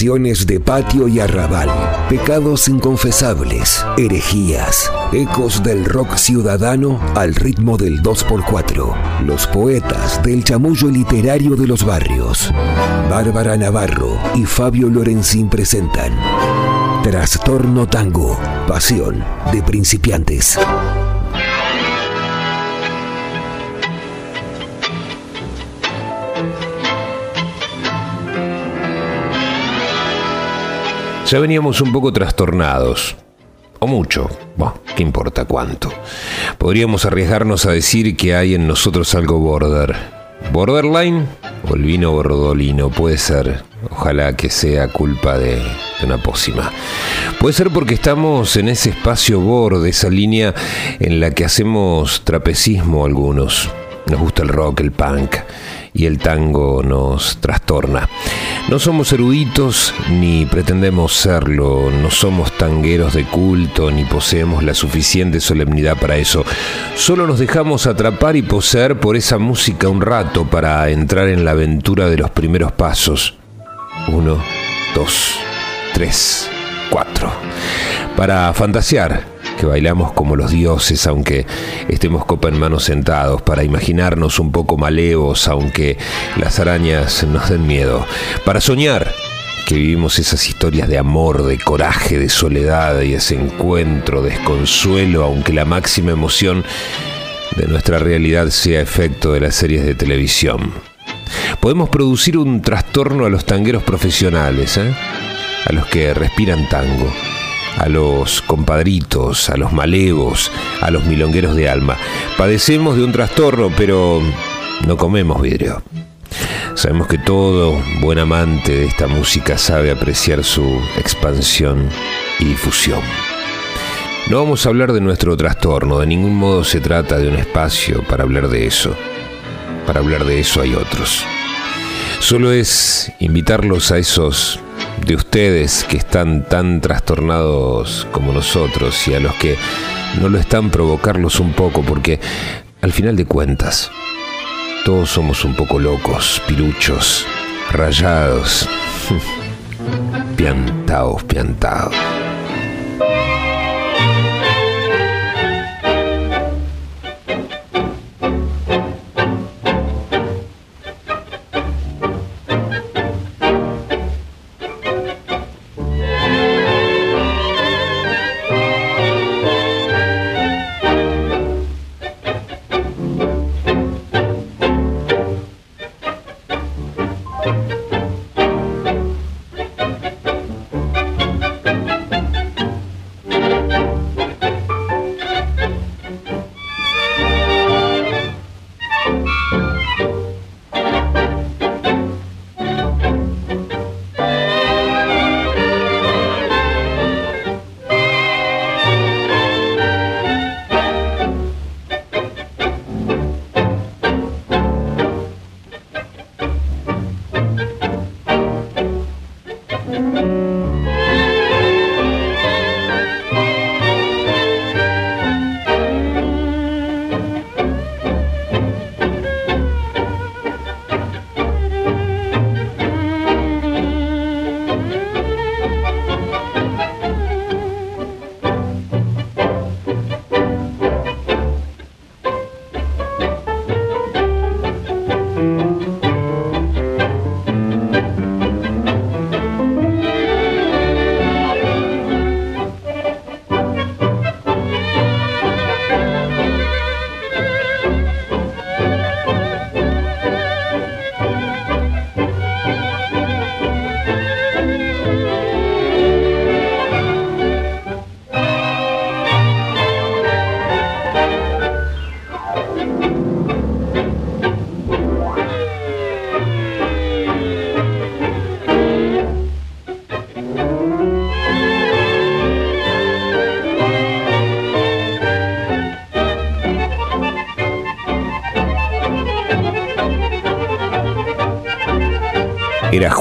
De patio y arrabal, pecados inconfesables, herejías, ecos del rock ciudadano al ritmo del 2x4, los poetas del chamullo literario de los barrios. Bárbara Navarro y Fabio Lorenzín presentan Trastorno Tango, pasión de principiantes. Ya veníamos un poco trastornados. O mucho. Bueno, ¿qué importa cuánto? Podríamos arriesgarnos a decir que hay en nosotros algo border. ¿Borderline? O el vino bordolino, puede ser. Ojalá que sea culpa de, una pócima. Puede ser porque estamos en ese espacio borde, esa línea en la que hacemos trapecismo algunos. Nos gusta el rock, el punk y el tango nos trastorna. No somos eruditos ni pretendemos serlo, no somos tangueros de culto ni poseemos la suficiente solemnidad para eso. Solo nos dejamos atrapar y poseer por esa música un rato para entrar en la aventura de los primeros pasos. Uno, dos, tres, Para fantasear que bailamos como los dioses, aunque estemos copa en mano sentados, para imaginarnos un poco malevos, aunque las arañas nos den miedo, para soñar que vivimos esas historias de amor, de coraje, de soledad y ese encuentro, desconsuelo, aunque la máxima emoción de nuestra realidad sea efecto de las series de televisión. Podemos producir un trastorno a los tangueros profesionales, ¿eh? A los que respiran tango a los compadritos, a los malevos, a los milongueros de alma. Padecemos de un trastorno, pero no comemos vidrio. Sabemos que todo buen amante de esta música sabe apreciar su expansión y difusión. No vamos a hablar de nuestro trastorno, de ningún modo se trata de un espacio para hablar de eso. Para hablar de eso hay otros. Solo es invitarlos a esos de ustedes que están tan trastornados como nosotros y a los que no lo están provocarlos un poco porque al final de cuentas todos somos un poco locos, piruchos, rayados, piantados, piantados.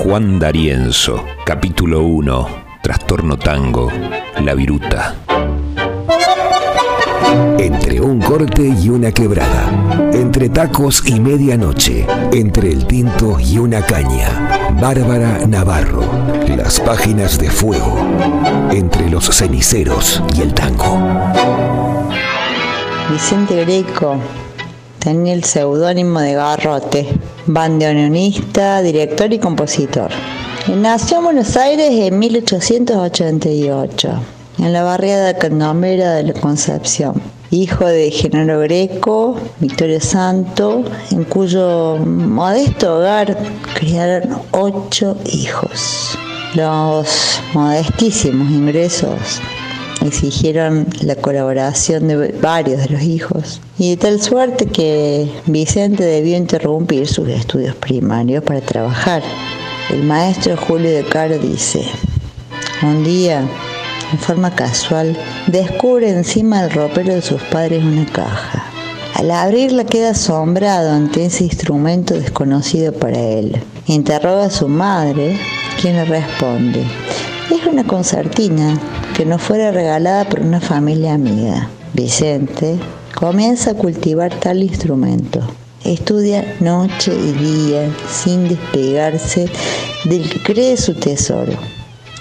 Juan D'Arienzo, capítulo 1, Trastorno Tango, La Viruta. Entre un corte y una quebrada. Entre tacos y medianoche. Entre el tinto y una caña. Bárbara Navarro. Las páginas de fuego. Entre los ceniceros y el tango. Vicente Greco tenía el seudónimo de Garrote, bandoneonista, director y compositor. Nació en Buenos Aires en 1888, en la barriada candomera de la Concepción. Hijo de Genaro Greco, Victoria Santo, en cuyo modesto hogar criaron ocho hijos. Los modestísimos ingresos exigieron la colaboración de varios de los hijos. Y de tal suerte que Vicente debió interrumpir sus estudios primarios para trabajar. El maestro Julio de Caro dice, un día, en forma casual, descubre encima del ropero de sus padres una caja. Al abrirla queda asombrado ante ese instrumento desconocido para él. Interroga a su madre, quien le responde, es una concertina que no fuera regalada por una familia amiga. Vicente comienza a cultivar tal instrumento. Estudia noche y día sin despegarse del que cree su tesoro,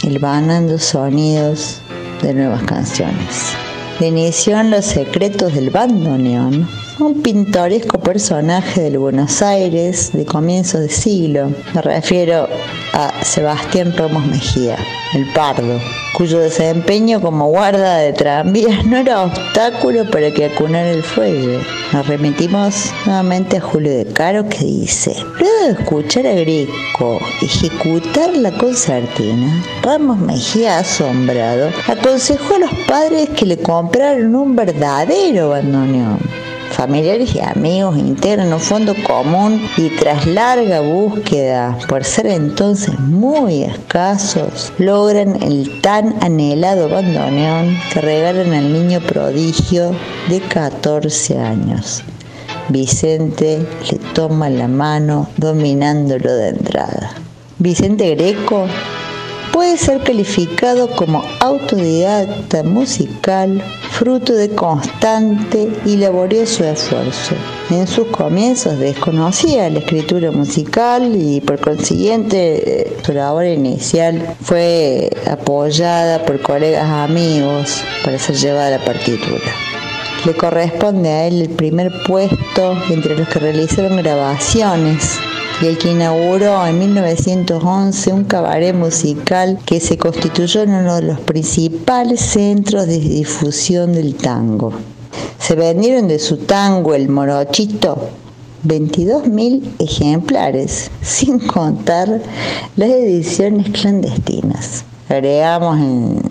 el banando sonidos de nuevas canciones. Le inició en los secretos del bandoneón un pintoresco personaje del Buenos Aires de comienzos de siglo. Me refiero a Sebastián Ramos Mejía, el Pardo, cuyo desempeño como guarda de tranvías no era obstáculo para que acunara el fuego. Nos remitimos nuevamente a Julio de Caro que dice, luego de escuchar a Greco ejecutar la concertina, Ramos Mejía asombrado aconsejó a los padres que le compraran un verdadero bandoneón familiares y amigos internos, fondo común y tras larga búsqueda, por ser entonces muy escasos, logran el tan anhelado bandoneón que regalan al niño prodigio de 14 años. Vicente le toma la mano dominándolo de entrada. Vicente Greco puede ser calificado como autodidacta musical, fruto de constante y laborioso esfuerzo. En sus comienzos desconocía la escritura musical y por consiguiente eh, su labor inicial fue apoyada por colegas amigos para ser llevada a la partitura. Le corresponde a él el primer puesto entre los que realizaron grabaciones y el que inauguró en 1911 un cabaret musical que se constituyó en uno de los principales centros de difusión del tango. Se vendieron de su tango El Morochito 22.000 ejemplares, sin contar las ediciones clandestinas. Agregamos en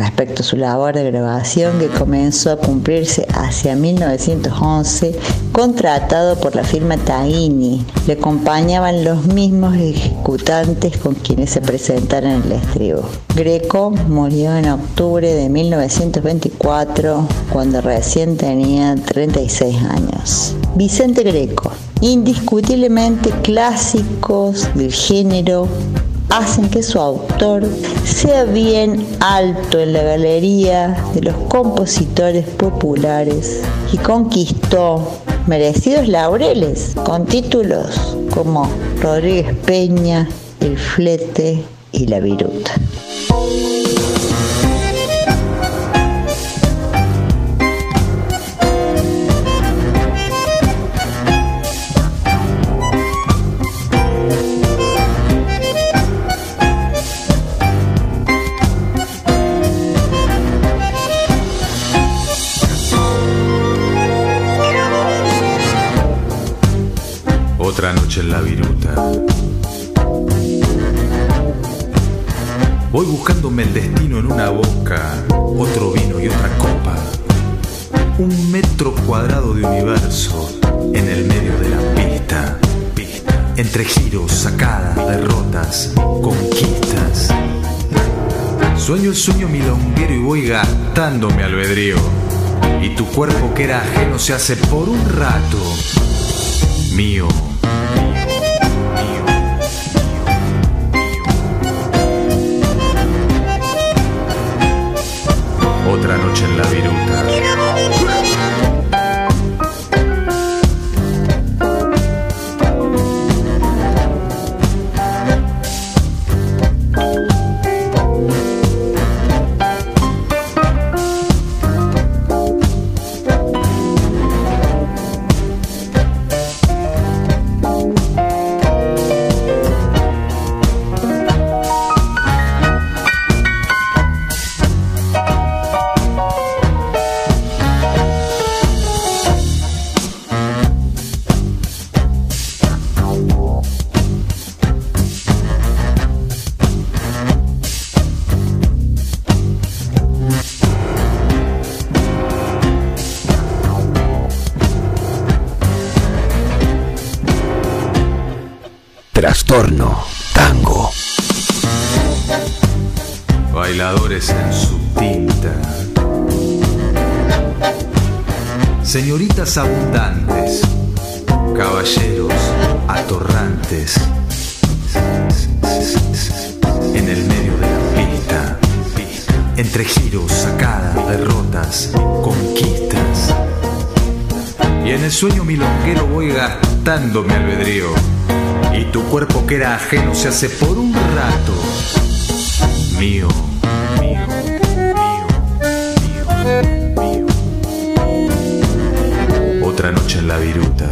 respecto a su labor de grabación que comenzó a cumplirse hacia 1911, contratado por la firma Taini. Le acompañaban los mismos ejecutantes con quienes se presentaron en el estribo. Greco murió en octubre de 1924 cuando recién tenía 36 años. Vicente Greco, indiscutiblemente clásicos del género hacen que su autor sea bien alto en la galería de los compositores populares y conquistó merecidos laureles con títulos como Rodríguez Peña, El Flete y La Viruta. En la viruta. Voy buscándome el destino en una boca, otro vino y otra copa. Un metro cuadrado de universo en el medio de la pista. pista. Entre giros, sacadas, derrotas, conquistas. Sueño el sueño milonguero y voy gastándome albedrío. Y tu cuerpo que era ajeno se hace por un rato mío. Trastorno Tango. Bailadores en su tinta. Señoritas abundantes. Caballeros atorrantes. En el medio de la pista. Entre giros, sacadas, derrotas, conquistas. Y en el sueño milonguero voy gastando mi albedrío. Y tu cuerpo que era ajeno se hace por un rato mío, mío, mío, mío. Otra noche en la viruta.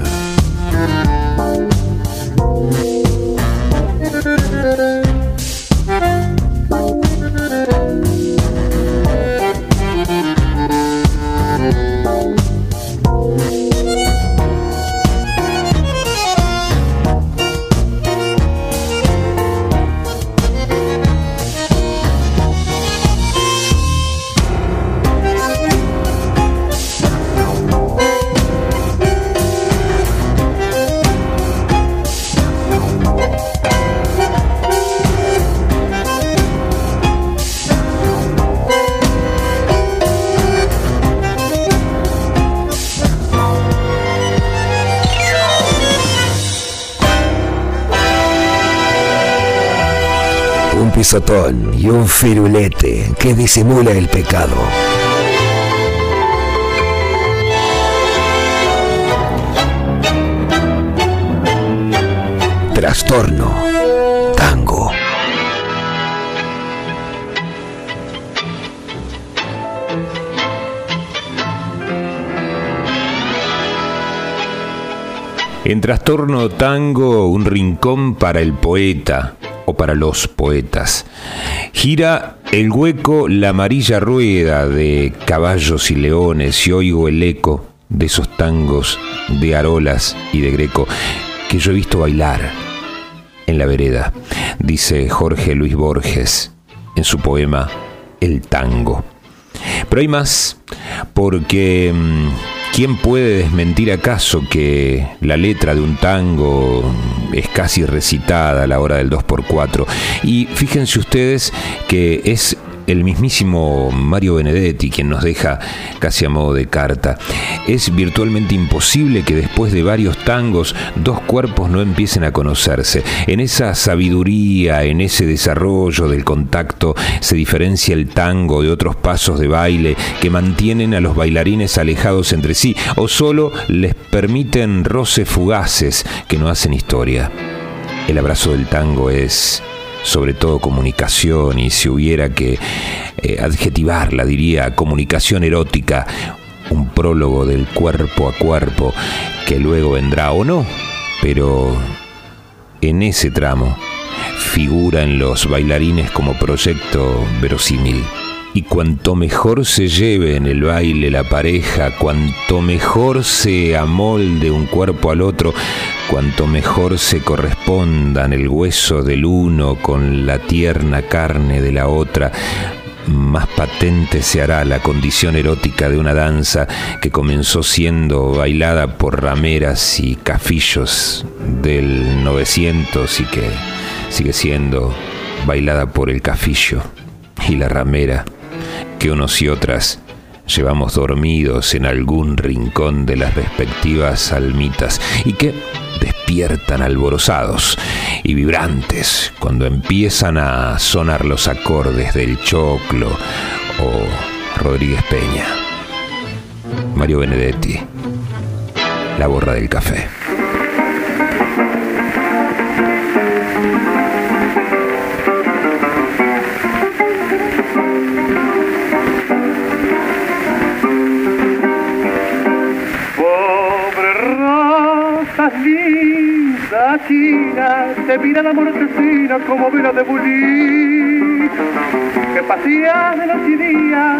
Un pisotón y un firulete que disimula el pecado. Trastorno Tango. En Trastorno Tango, un rincón para el poeta o para los poetas. Gira el hueco la amarilla rueda de caballos y leones y oigo el eco de esos tangos de Arolas y de Greco que yo he visto bailar en la vereda, dice Jorge Luis Borges en su poema El tango. Pero hay más, porque mm, ¿quién puede desmentir acaso que la letra de un tango es casi recitada a la hora del 2x4? Y fíjense ustedes que es el mismísimo Mario Benedetti quien nos deja casi a modo de carta. Es virtualmente imposible que después de varios tangos dos cuerpos no empiecen a conocerse. En esa sabiduría, en ese desarrollo del contacto, se diferencia el tango de otros pasos de baile que mantienen a los bailarines alejados entre sí o solo les permiten roces fugaces que no hacen historia. El abrazo del tango es sobre todo comunicación, y si hubiera que eh, adjetivarla, diría comunicación erótica, un prólogo del cuerpo a cuerpo, que luego vendrá o no, pero en ese tramo figura en los bailarines como proyecto verosímil. Y cuanto mejor se lleve en el baile la pareja, cuanto mejor se amolde un cuerpo al otro, cuanto mejor se correspondan el hueso del uno con la tierna carne de la otra, más patente se hará la condición erótica de una danza que comenzó siendo bailada por rameras y cafillos del 900 y que sigue siendo bailada por el cafillo y la ramera que unos y otras llevamos dormidos en algún rincón de las respectivas almitas. Y que despiertan alborozados y vibrantes cuando empiezan a sonar los acordes del Choclo o Rodríguez Peña. Mario Benedetti, La borra del café. China, te mira la mortecina como vela de bulí. Que pasea de noche y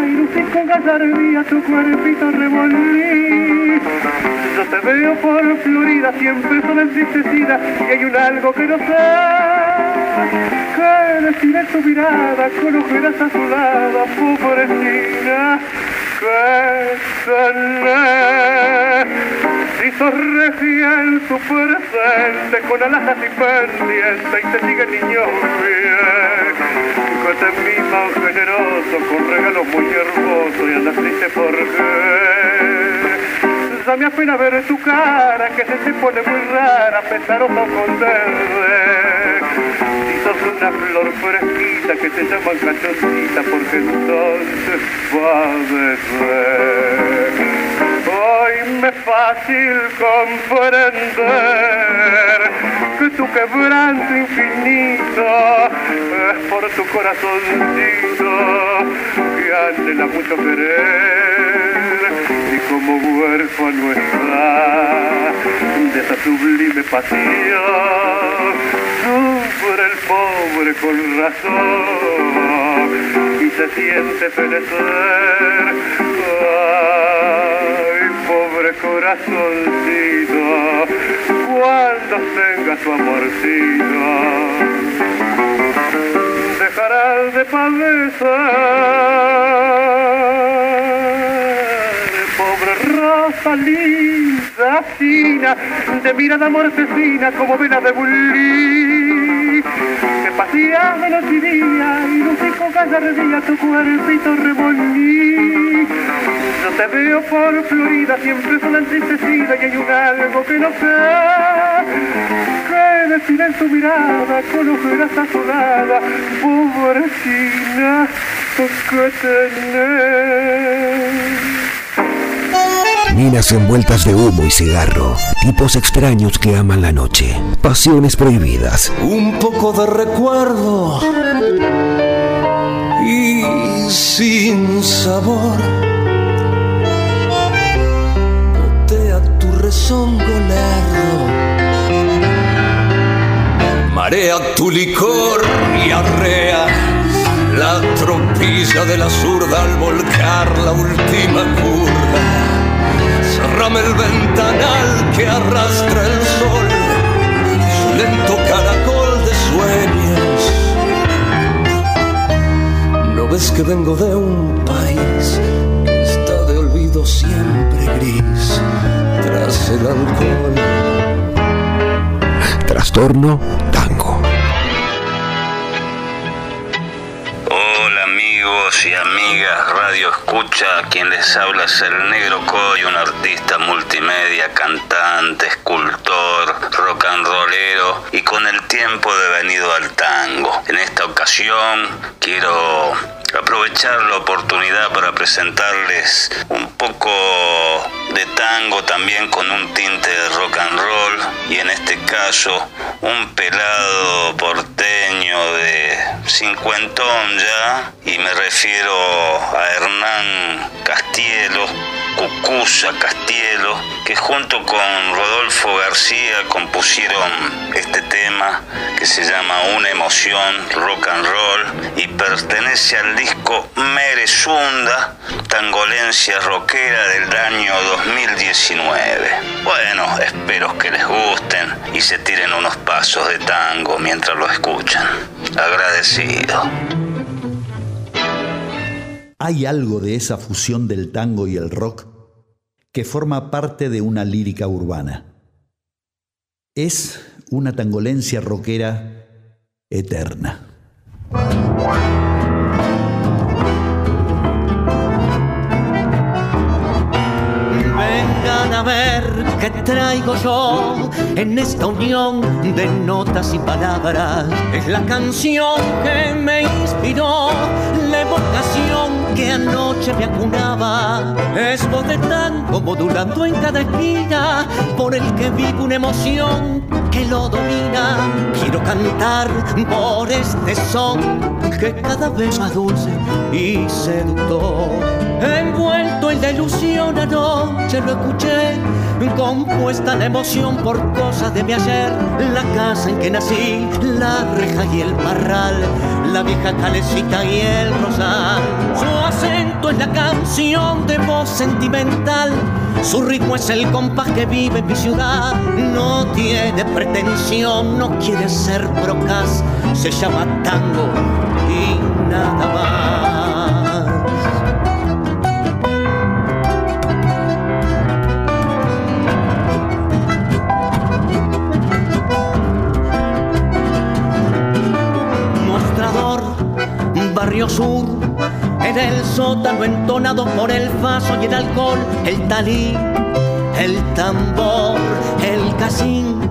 y lucís con gallardía tu cuerpito revolví. Yo te veo por Florida, siempre son entristecida y hay un algo que no sé. Que decir tu mirada con ojeras azuladas, pobrecina que tenés. Si sos regia en su presente, con alas y pendientes, y te sigue niño bien. Que te mima generoso, con regalos muy hermosos, y andas triste por qué. Ya me apena ver tu cara, que se te pone muy rara, pesaroso con verde. Una flor fresquita, que te llaman cachoncita, porque entonces va a ser. Hoy me es fácil comprender que tu quebranto infinito es por tu corazoncito que anhela mucho querer y como huérfano está de esa sublime pasión sufre el pobre con razón y se siente fenecer pobre corazoncito, cuando tenga su amorcito, dejarás de padecer, pobre rosa linda, fina, de mirada mortecina como vena de que pasía de noche y y lucico gallardía tu cuerpito remolí. Yo te veo por Florida, siempre son entristecida y hay un algo que no sé. Que decir en tu mirada, con ojeras azuladas, pobrecina, que tenés. Minas envueltas de humo y cigarro, tipos extraños que aman la noche, pasiones prohibidas. Un poco de recuerdo y sin sabor. Botea tu rezongo lerdo. Marea tu licor y arrea la tropilla de la zurda al volcar la última curva. Cerrame el ventanal que arrastra el sol, su lento caracol de sueños. ¿No ves que vengo de un país que está de olvido siempre gris tras el alcohol? Trastorno y amigas Radio Escucha, quien les habla es el Negro Coy, un artista multimedia, cantante, escultor, rock and rollero y con el tiempo devenido al tango. En esta ocasión quiero aprovechar la oportunidad para presentarles un tango también con un tinte de rock and roll y en este caso un pelado porteño de cincuentón ya y me refiero a Hernán Castielo, Cucusa Castielo, que junto con Rodolfo García compusieron este tema que se llama Una emoción rock and roll y pertenece al disco Merezunda, tangolencia rockera del año 2019. Bueno, espero que les gusten y se tiren unos pasos de tango mientras lo escuchan. Agradecido. Hay algo de esa fusión del tango y el rock que forma parte de una lírica urbana. Es una tangolencia rockera eterna. Ver qué traigo yo en esta unión de notas y palabras. Es la canción que me inspiró, la evocación que anoche me acunaba. Es voz de tango modulando en cada esquina, por el que vivo una emoción que lo domina. Quiero cantar por este son que cada vez más dulce y seductor. Envuelto en la ilusión anoche lo escuché, compuesta la emoción por cosas de mi ayer, la casa en que nací, la reja y el parral, la vieja calecita y el rosal. Su acento es la canción de voz sentimental, su ritmo es el compás que vive en mi ciudad. No tiene pretensión, no quiere ser procas, se llama tango y nada más. sur. En el sótano entonado por el vaso y el alcohol, el talí, el tambor, el casín,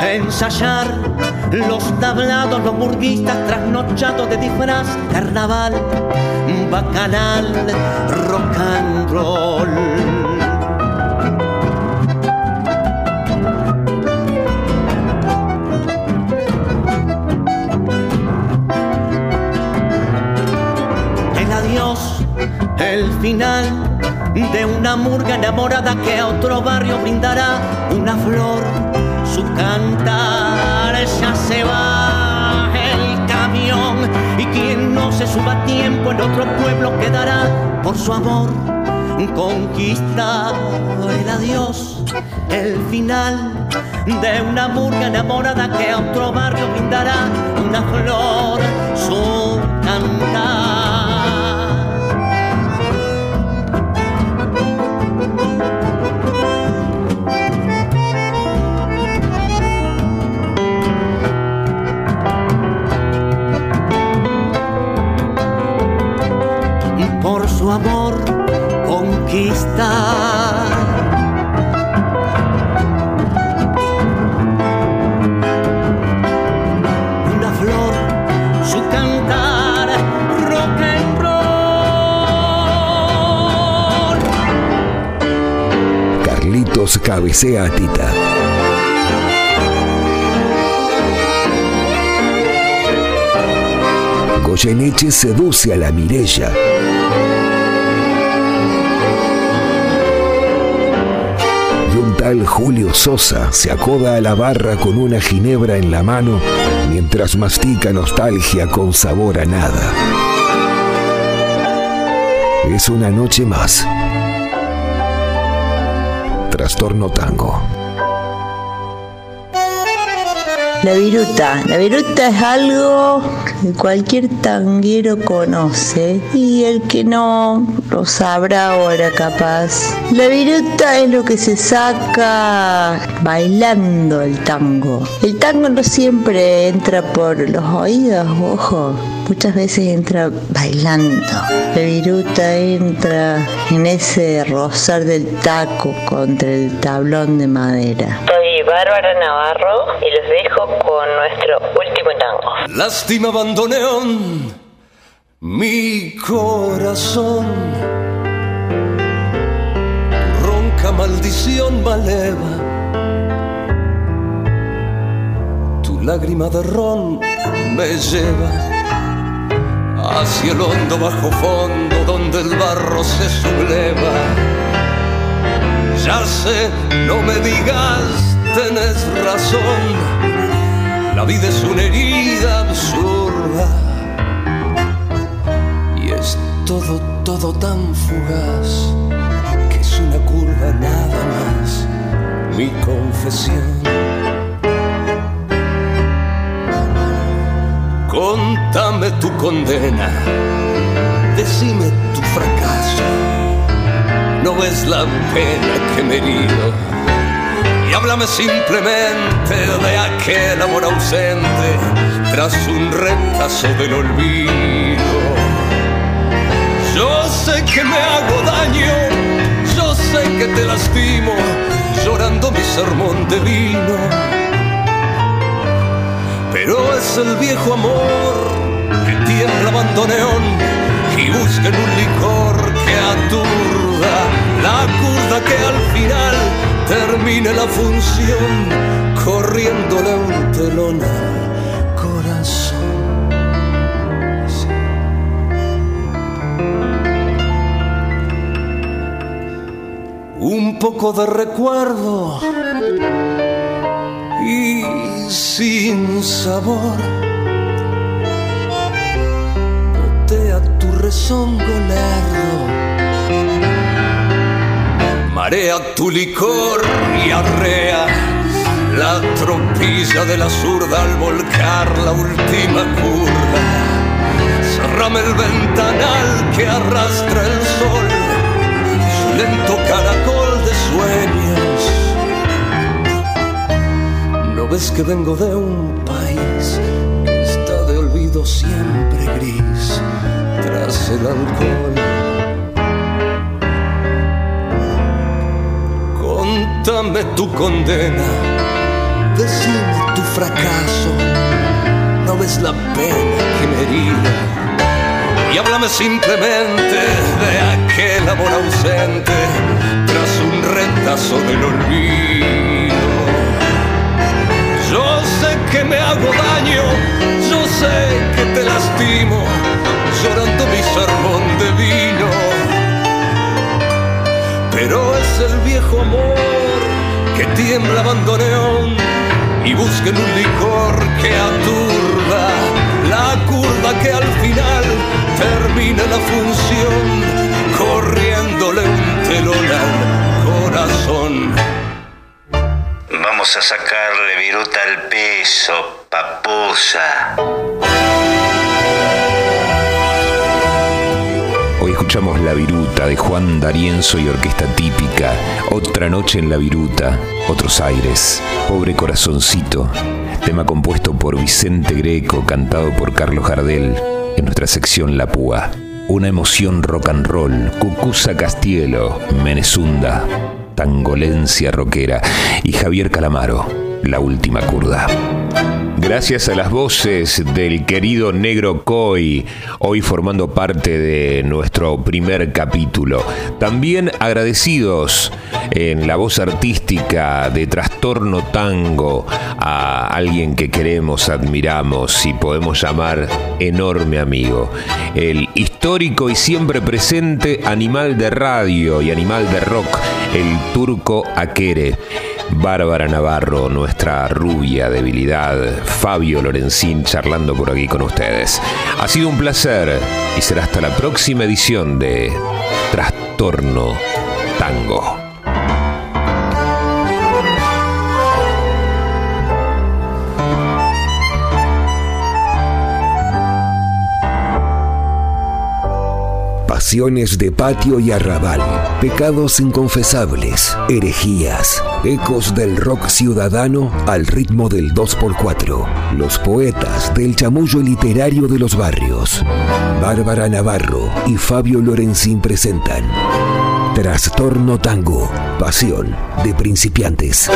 ensayar los tablados, los burguistas trasnochados de disfraz, carnaval, bacanal, rock and roll. El final de una murga enamorada que a otro barrio brindará una flor, su cantar ya se va el camión y quien no se suba a tiempo en otro pueblo quedará por su amor conquista el adiós, el final de una murga enamorada que a otro barrio brindará una flor, su cantar. Una flor, su cantar, rock and roll. Carlitos cabecea a Tita. Goyeneche seduce a la Mirella. Julio Sosa se acoda a la barra con una ginebra en la mano mientras mastica nostalgia con sabor a nada. Es una noche más. Trastorno Tango. La viruta. La viruta es algo que cualquier tanguero conoce y el que no lo sabrá ahora capaz. La viruta es lo que se saca bailando el tango. El tango no siempre entra por los oídos, ojo. Muchas veces entra bailando. La viruta entra en ese rozar del taco contra el tablón de madera. Bárbara Navarro y los dejo con nuestro último tango. Lástima bandoneón, mi corazón. Ronca maldición maleva. Tu lágrima de ron me lleva hacia el hondo bajo fondo donde el barro se subleva. Ya sé, no me digas tenés razón, la vida es una herida absurda y es todo, todo tan fugaz que es una curva nada más, mi confesión. Contame tu condena, decime tu fracaso, no ves la pena que me herido y háblame simplemente de aquel amor ausente tras un retazo del olvido. Yo sé que me hago daño, yo sé que te lastimo, llorando mi sermón de vino. Pero es el viejo amor que tiembla bandoneón y busca en un licor que aturda la curda que al final termine la función corriéndole un telón al corazón. Un poco de recuerdo y sin sabor. Botea tu rezongo lerdo marea tu licor y arrea la tropilla de la zurda al volcar la última curva. Cerrame el ventanal que arrastra el sol, su lento caracol de sueños. que vengo de un país que está de olvido siempre gris tras el alcohol. Contame tu condena, decime tu fracaso, no ves la pena que me herida. Y háblame simplemente de aquel amor ausente tras un retazo del olvido. Yo sé que me hago daño, yo sé que te lastimo, llorando mi sermón de vino. Pero es el viejo amor que tiembla bandoneón y busca en un licor que aturda la curva que al final termina la función corriéndole un telón al corazón. Vamos a sacarle viruta al piso, papusa. Hoy escuchamos La Viruta de Juan D'Arienzo y Orquesta Típica. Otra noche en La Viruta, otros aires. Pobre corazoncito. Tema compuesto por Vicente Greco, cantado por Carlos Gardel en nuestra sección La Púa. Una emoción rock and roll. Cucusa Castielo, Menezunda, Tangolencia Roquera y Javier Calamaro, La Última Curda. Gracias a las voces del querido Negro Coy, hoy formando parte de nuestro primer capítulo. También agradecidos en la voz artística de Trastorno Tango a alguien que queremos, admiramos y podemos llamar enorme amigo. El histórico y siempre presente animal de radio y animal de rock, el turco Aquere. Bárbara Navarro, nuestra rubia debilidad, Fabio Lorenzín charlando por aquí con ustedes. Ha sido un placer y será hasta la próxima edición de Trastorno Tango. De patio y arrabal, pecados inconfesables, herejías, ecos del rock ciudadano al ritmo del 2x4, los poetas del chamullo literario de los barrios. Bárbara Navarro y Fabio Lorenzín presentan Trastorno Tango, pasión de principiantes.